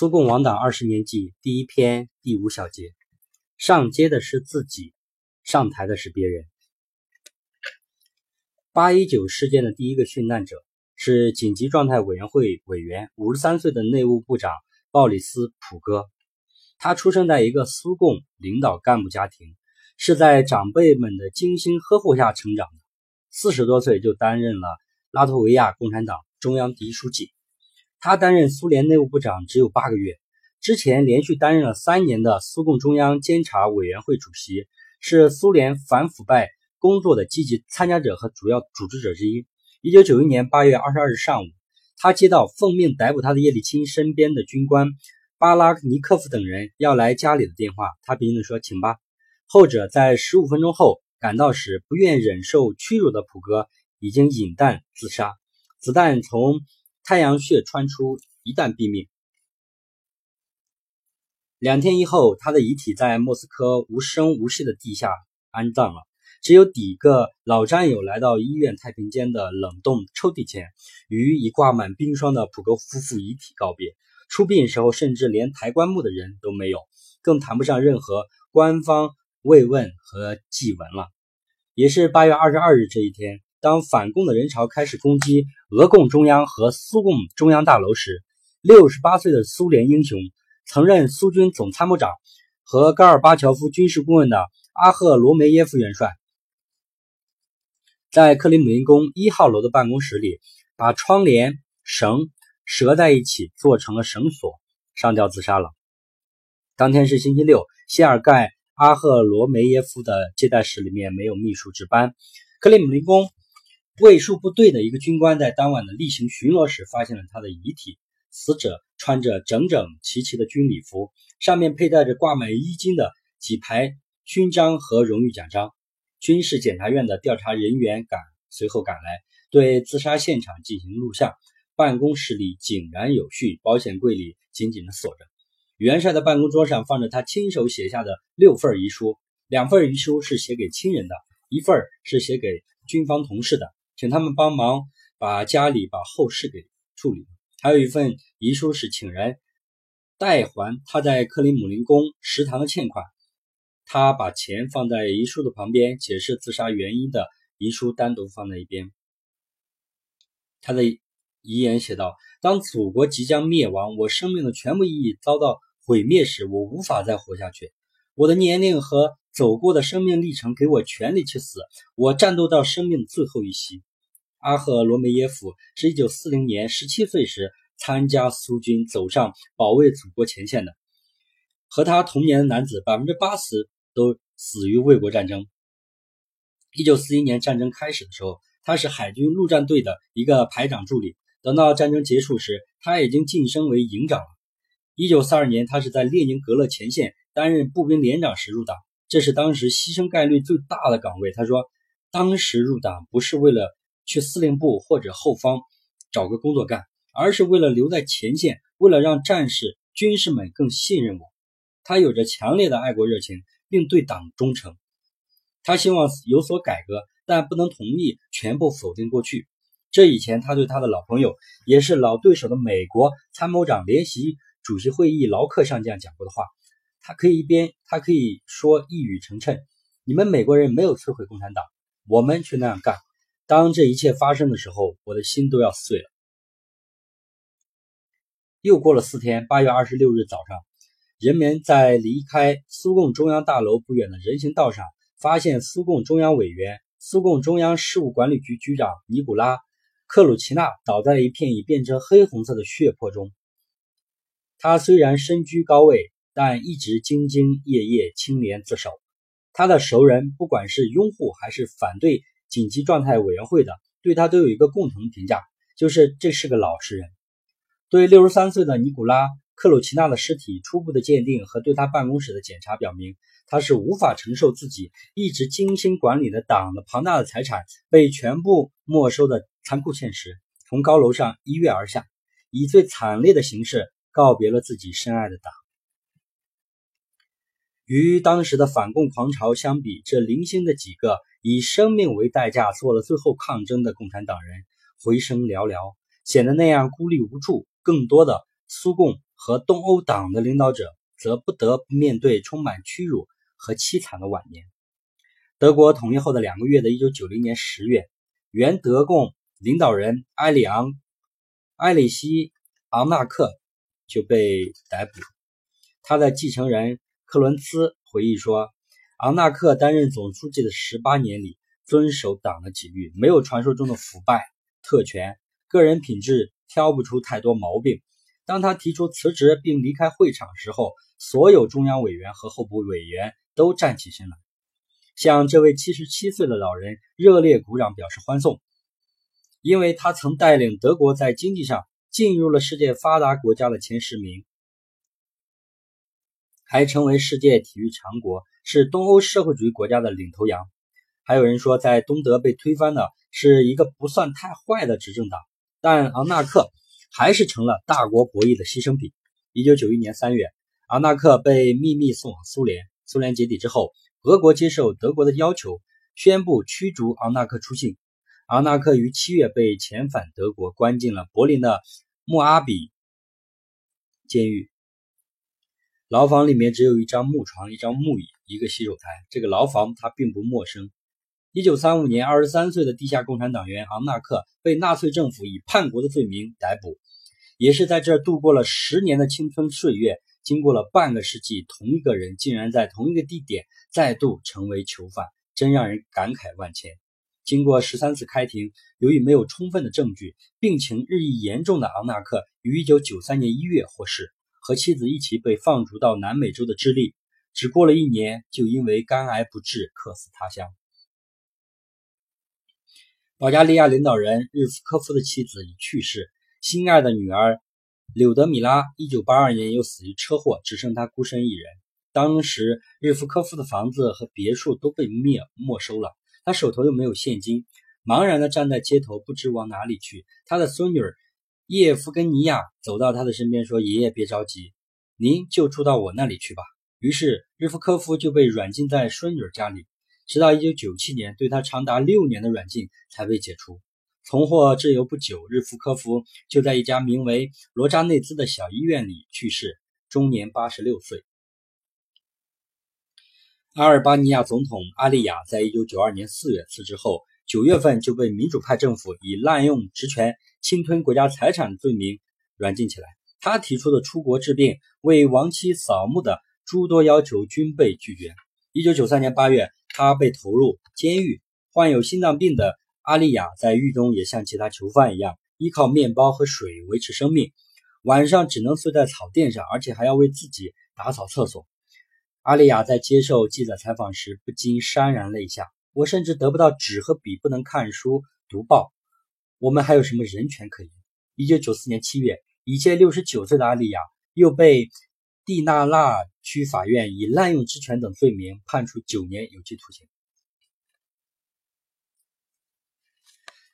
苏共亡党二十年记第一篇第五小节：上街的是自己，上台的是别人。八一九事件的第一个殉难者是紧急状态委员会委员，五十三岁的内务部长鲍里斯·普戈。他出生在一个苏共领导干部家庭，是在长辈们的精心呵护下成长的。四十多岁就担任了拉脱维亚共产党中央第一书记。他担任苏联内务部长只有八个月，之前连续担任了三年的苏共中央监察委员会主席，是苏联反腐败工作的积极参加者和主要组织者之一。一九九一年八月二十二日上午，他接到奉命逮捕他的叶利钦身边的军官巴拉尼科夫等人要来家里的电话，他平静地说：“请吧。”后者在十五分钟后赶到时，不愿忍受屈辱的普哥已经引弹自杀，子弹从。太阳穴穿出，一旦毙命。两天以后，他的遗体在莫斯科无声无息的地下安葬了。只有几个老战友来到医院太平间的冷冻抽屉前，与已挂满冰霜的普格夫妇遗体告别。出殡时候，甚至连抬棺木的人都没有，更谈不上任何官方慰问和祭文了。也是八月二十二日这一天。当反共的人潮开始攻击俄共中央和苏共中央大楼时，六十八岁的苏联英雄、曾任苏军总参谋长和戈尔巴乔夫军事顾问的阿赫罗梅耶夫元帅，在克里姆林宫一号楼的办公室里，把窗帘绳折在一起做成了绳索，上吊自杀了。当天是星期六，谢尔盖阿赫罗梅耶夫的接待室里面没有秘书值班，克里姆林宫。卫戍部队的一个军官在当晚的例行巡逻时发现了他的遗体。死者穿着整整齐齐的军礼服，上面佩戴着挂满衣襟的几排勋章和荣誉奖章。军事检察院的调查人员赶随后赶来，对自杀现场进行录像。办公室里井然有序，保险柜里紧紧地锁着。元帅的办公桌上放着他亲手写下的六份遗书，两份遗书是写给亲人的，一份是写给军方同事的。请他们帮忙把家里把后事给处理。还有一份遗书是请人代还他在克里姆林宫食堂的欠款。他把钱放在遗书的旁边，解释自杀原因的遗书单独放在一边。他的遗言写道：“当祖国即将灭亡，我生命的全部意义遭到毁灭时，我无法再活下去。我的年龄和走过的生命历程给我权利去死。我战斗到生命最后一息。”阿赫罗梅耶夫是一九四零年十七岁时参加苏军，走上保卫祖国前线的。和他同年的男子，百分之八十都死于卫国战争。一九四一年战争开始的时候，他是海军陆战队的一个排长助理。等到战争结束时，他已经晋升为营长了。一九四二年，他是在列宁格勒前线担任步兵连长时入党，这是当时牺牲概率最大的岗位。他说，当时入党不是为了。去司令部或者后方找个工作干，而是为了留在前线，为了让战士、军士们更信任我。他有着强烈的爱国热情，并对党忠诚。他希望有所改革，但不能同意全部否定过去。这以前他对他的老朋友，也是老对手的美国参谋长联席主席会议劳克上将讲过的话。他可以一边，他可以说一语成谶：“你们美国人没有摧毁共产党，我们却那样干。”当这一切发生的时候，我的心都要碎了。又过了四天，八月二十六日早上，人们在离开苏共中央大楼不远的人行道上，发现苏共中央委员、苏共中央事务管理局局长尼古拉·克鲁奇纳倒在一片已变成黑红色的血泊中。他虽然身居高位，但一直兢兢业业、清廉自守。他的熟人，不管是拥护还是反对。紧急状态委员会的对他都有一个共同评价，就是这是个老实人。对六十三岁的尼古拉·克鲁奇纳的尸体初步的鉴定和对他办公室的检查表明，他是无法承受自己一直精心管理的党的庞大的财产被全部没收的残酷现实，从高楼上一跃而下，以最惨烈的形式告别了自己深爱的党。与当时的反共狂潮相比，这零星的几个。以生命为代价做了最后抗争的共产党人回声寥寥，显得那样孤立无助。更多的苏共和东欧党的领导者则不得不面对充满屈辱和凄惨的晚年。德国统一后的两个月的1990年10月，原德共领导人埃里昂·埃里希·昂纳克就被逮捕。他的继承人克伦兹回忆说：“昂纳克担任总书记的十八年里，遵守党的纪律，没有传说中的腐败、特权，个人品质挑不出太多毛病。当他提出辞职并离开会场时候，所有中央委员和候补委员都站起身来，向这位七十七岁的老人热烈鼓掌，表示欢送，因为他曾带领德国在经济上进入了世界发达国家的前十名。”还成为世界体育强国，是东欧社会主义国家的领头羊。还有人说，在东德被推翻的是一个不算太坏的执政党，但昂纳克还是成了大国博弈的牺牲品。一九九一年三月，昂纳克被秘密送往苏联。苏联解体之后，俄国接受德国的要求，宣布驱逐昂纳克出境。昂纳克于七月被遣返德国，关进了柏林的穆阿比监狱。牢房里面只有一张木床、一张木椅、一个洗手台。这个牢房他并不陌生。一九三五年，二十三岁的地下共产党员昂纳克被纳粹政府以叛国的罪名逮捕，也是在这度过了十年的青春岁月。经过了半个世纪，同一个人竟然在同一个地点再度成为囚犯，真让人感慨万千。经过十三次开庭，由于没有充分的证据，病情日益严重的昂纳克于一九九三年一月获释。和妻子一起被放逐到南美洲的智利，只过了一年，就因为肝癌不治，客死他乡。保加利亚领导人日夫科夫的妻子已去世，心爱的女儿柳德米拉一九八二年又死于车祸，只剩他孤身一人。当时日夫科夫的房子和别墅都被灭没收了，他手头又没有现金，茫然地站在街头，不知往哪里去。他的孙女。叶夫根尼亚走到他的身边，说：“爷爷别着急，您就住到我那里去吧。”于是日夫科夫就被软禁在孙女家里，直到1997年，对他长达六年的软禁才被解除。重获自由不久，日夫科夫就在一家名为罗扎内兹的小医院里去世，终年86岁。阿尔巴尼亚总统阿利亚在1992年4月辞职后。九月份就被民主派政府以滥用职权、侵吞国家财产罪名软禁起来。他提出的出国治病、为亡妻扫墓的诸多要求均被拒绝。一九九三年八月，他被投入监狱。患有心脏病的阿丽亚在狱中也像其他囚犯一样，依靠面包和水维持生命。晚上只能睡在草垫上，而且还要为自己打扫厕所。阿丽亚在接受记者采访时不禁潸然泪下。我甚至得不到纸和笔，不能看书读报。我们还有什么人权可言？一九九四年七月，已届六十九岁的阿丽亚又被蒂纳拉区法院以滥用职权等罪名判处九年有期徒刑。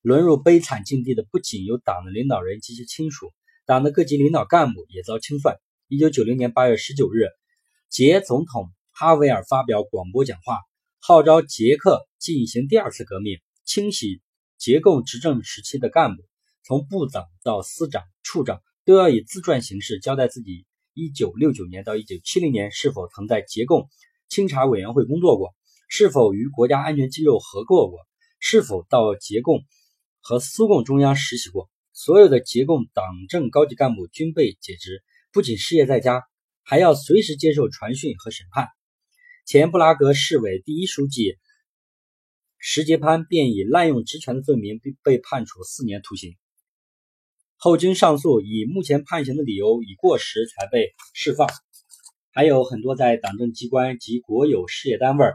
沦入悲惨境地的不仅有党的领导人及其亲属，党的各级领导干部也遭清算。一九九零年八月十九日，捷总统哈维尔发表广播讲话。号召捷克进行第二次革命，清洗捷共执政时期的干部，从部长到司长、处长都要以自传形式交代自己1969年到1970年是否曾在捷共清查委员会工作过，是否与国家安全机构合作过，是否到捷共和苏共中央实习过。所有的捷共党政高级干部均被解职，不仅失业在家，还要随时接受传讯和审判。前布拉格市委第一书记石杰潘便以滥用职权的罪名被被判处四年徒刑，后经上诉，以目前判刑的理由已过时，才被释放。还有很多在党政机关及国有事业单位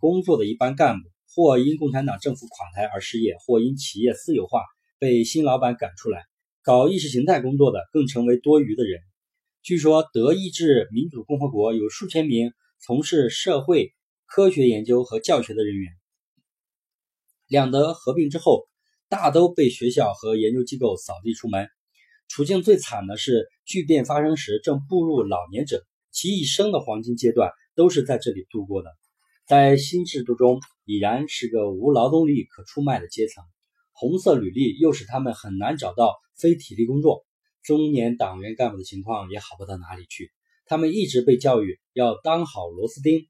工作的一般干部，或因共产党政府垮台而失业，或因企业私有化被新老板赶出来，搞意识形态工作的更成为多余的人。据说德意志民主共和国有数千名。从事社会科学研究和教学的人员，两德合并之后，大都被学校和研究机构扫地出门。处境最惨的是，巨变发生时正步入老年者，其一生的黄金阶段都是在这里度过的。在新制度中，已然是个无劳动力可出卖的阶层，红色履历又使他们很难找到非体力工作。中年党员干部的情况也好不到哪里去。他们一直被教育要当好螺丝钉，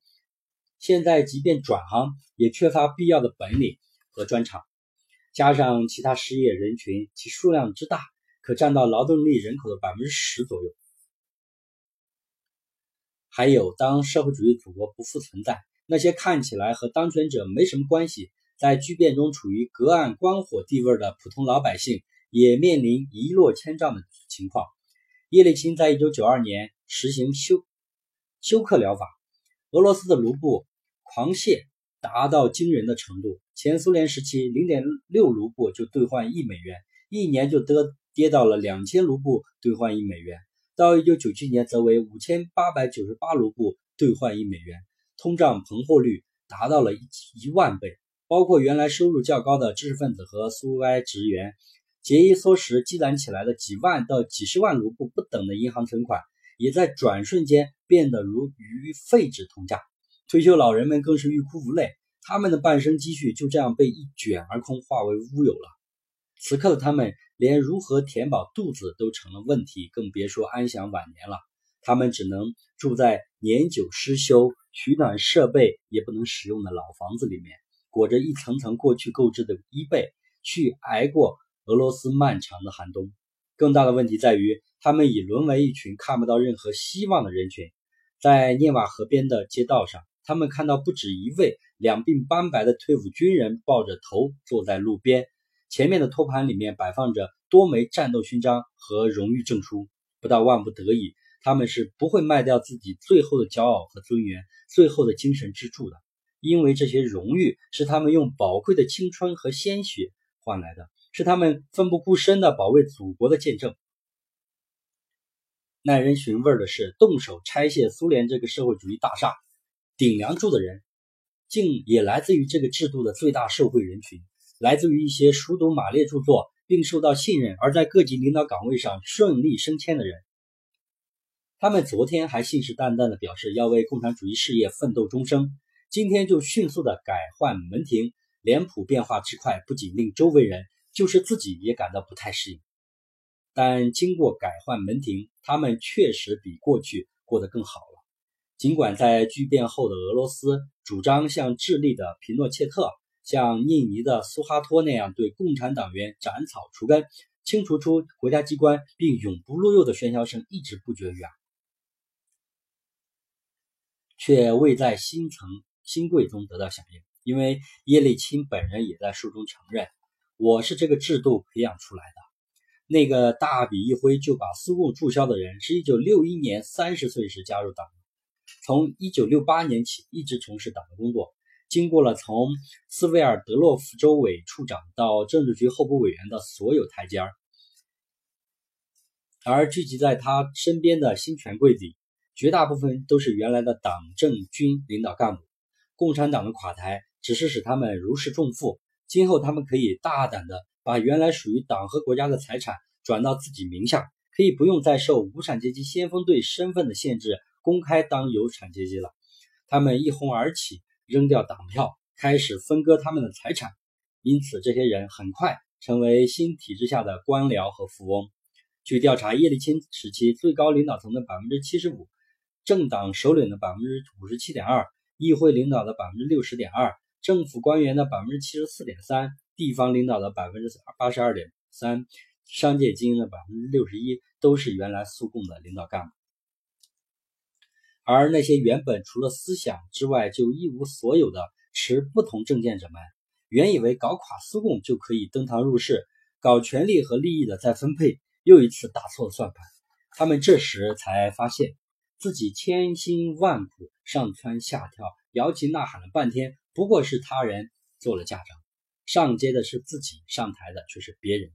现在即便转行，也缺乏必要的本领和专长。加上其他失业人群，其数量之大，可占到劳动力人口的百分之十左右。还有，当社会主义祖国不复存在，那些看起来和当权者没什么关系，在巨变中处于隔岸观火地位的普通老百姓，也面临一落千丈的情况。叶利钦在一九九二年实行休休克疗法，俄罗斯的卢布狂泻达到惊人的程度。前苏联时期，零点六卢布就兑换一美元，一年就得跌到了两千卢布兑换一美元。到一九九七年，则为五千八百九十八卢布兑换一美元，通胀膨货率达到了一一万倍。包括原来收入较高的知识分子和苏维埃职员，节衣缩食积攒起来的几万到几十万卢布不等的银行存款，也在转瞬间变得如鱼废纸同价。退休老人们更是欲哭无泪，他们的半生积蓄就这样被一卷而空，化为乌有了。此刻的他们。连如何填饱肚子都成了问题，更别说安享晚年了。他们只能住在年久失修、取暖设备也不能使用的老房子里面，裹着一层层过去购置的衣被，去挨过俄罗斯漫长的寒冬。更大的问题在于，他们已沦为一群看不到任何希望的人群。在涅瓦河边的街道上，他们看到不止一位两鬓斑白的退伍军人抱着头坐在路边。前面的托盘里面摆放着多枚战斗勋章和荣誉证书，不到万不得已，他们是不会卖掉自己最后的骄傲和尊严、最后的精神支柱的，因为这些荣誉是他们用宝贵的青春和鲜血换来的，是他们奋不顾身的保卫祖国的见证。耐人寻味的是，动手拆卸苏联这个社会主义大厦顶梁柱的人，竟也来自于这个制度的最大受惠人群。来自于一些熟读马列著作并受到信任而在各级领导岗位上顺利升迁的人，他们昨天还信誓旦旦地表示要为共产主义事业奋斗终生，今天就迅速地改换门庭，脸谱变化之快，不仅令周围人，就是自己也感到不太适应。但经过改换门庭，他们确实比过去过得更好。尽管在巨变后的俄罗斯主张像智利的皮诺切特。像印尼的苏哈托那样对共产党员斩草除根、清除出国家机关并永不录用的喧嚣声一直不绝于耳，却未在新层新贵中得到响应。因为叶利钦本人也在书中承认：“我是这个制度培养出来的。”那个大笔一挥就把苏共注销的人，是一九六一年三十岁时加入党，从一九六八年起一直从事党的工作。经过了从斯维尔德洛夫州委处长到政治局候补委员的所有台阶儿，而聚集在他身边的新权贵里，绝大部分都是原来的党政军领导干部。共产党的垮台只是使他们如释重负，今后他们可以大胆的把原来属于党和国家的财产转到自己名下，可以不用再受无产阶级先锋队身份的限制，公开当有产阶级了。他们一哄而起。扔掉党票，开始分割他们的财产，因此这些人很快成为新体制下的官僚和富翁。据调查，叶利钦时期最高领导层的百分之七十五，政党首领的百分之五十七点二，议会领导的百分之六十点二，政府官员的百分之七十四点三，地方领导的百分之八十二点三，商界精英的百分之六十一，都是原来苏共的领导干部。而那些原本除了思想之外就一无所有的持不同政见者们，原以为搞垮苏共就可以登堂入室，搞权力和利益的再分配，又一次打错了算盘。他们这时才发现，自己千辛万苦上蹿下跳、摇旗呐喊了半天，不过是他人做了嫁妆，上街的是自己，上台的却是别人。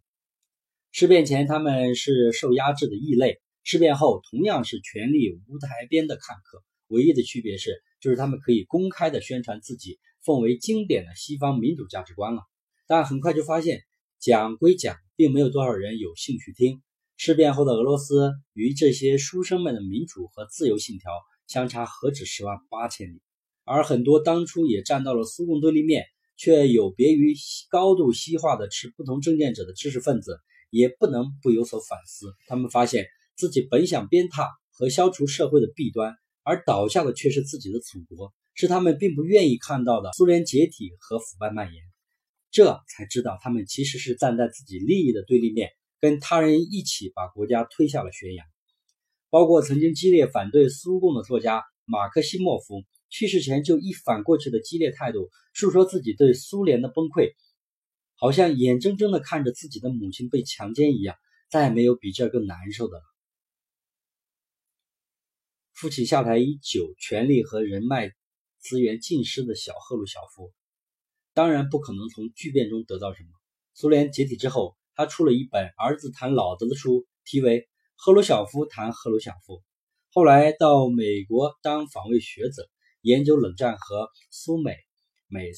事变前，他们是受压制的异类。事变后同样是权力无台边的看客，唯一的区别是，就是他们可以公开的宣传自己奉为经典的西方民主价值观了。但很快就发现，讲归讲，并没有多少人有兴趣听。事变后的俄罗斯与这些书生们的民主和自由信条相差何止十万八千里，而很多当初也站到了苏共对立面，却有别于高度西化的持不同政见者的知识分子。也不能不有所反思。他们发现自己本想鞭挞和消除社会的弊端，而倒下的却是自己的祖国，是他们并不愿意看到的苏联解体和腐败蔓延。这才知道，他们其实是站在自己利益的对立面，跟他人一起把国家推下了悬崖。包括曾经激烈反对苏共的作家马克西莫夫，去世前就一反过去的激烈态度，诉说自己对苏联的崩溃，好像眼睁睁地看着自己的母亲被强奸一样，再也没有比这更难受的了。父亲下台已久，权力和人脉资源尽失的小赫鲁晓夫。当然不可能从巨变中得到什么。苏联解体之后，他出了一本儿子谈老子的书，题为《赫鲁晓夫谈赫鲁晓夫》。后来到美国当访问学者，研究冷战和苏美美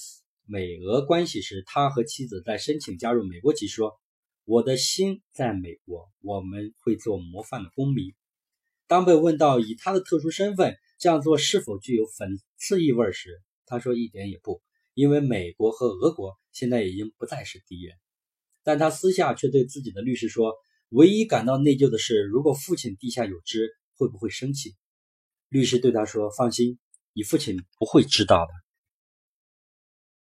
美俄关系时，他和妻子在申请加入美国籍说：“我的心在美国，我们会做模范的公民。”当被问到以他的特殊身份这样做是否具有讽刺意味时，他说：“一点也不。”因为美国和俄国现在已经不再是敌人，但他私下却对自己的律师说：“唯一感到内疚的是，如果父亲地下有知，会不会生气？”律师对他说：“放心，你父亲不会知道的。”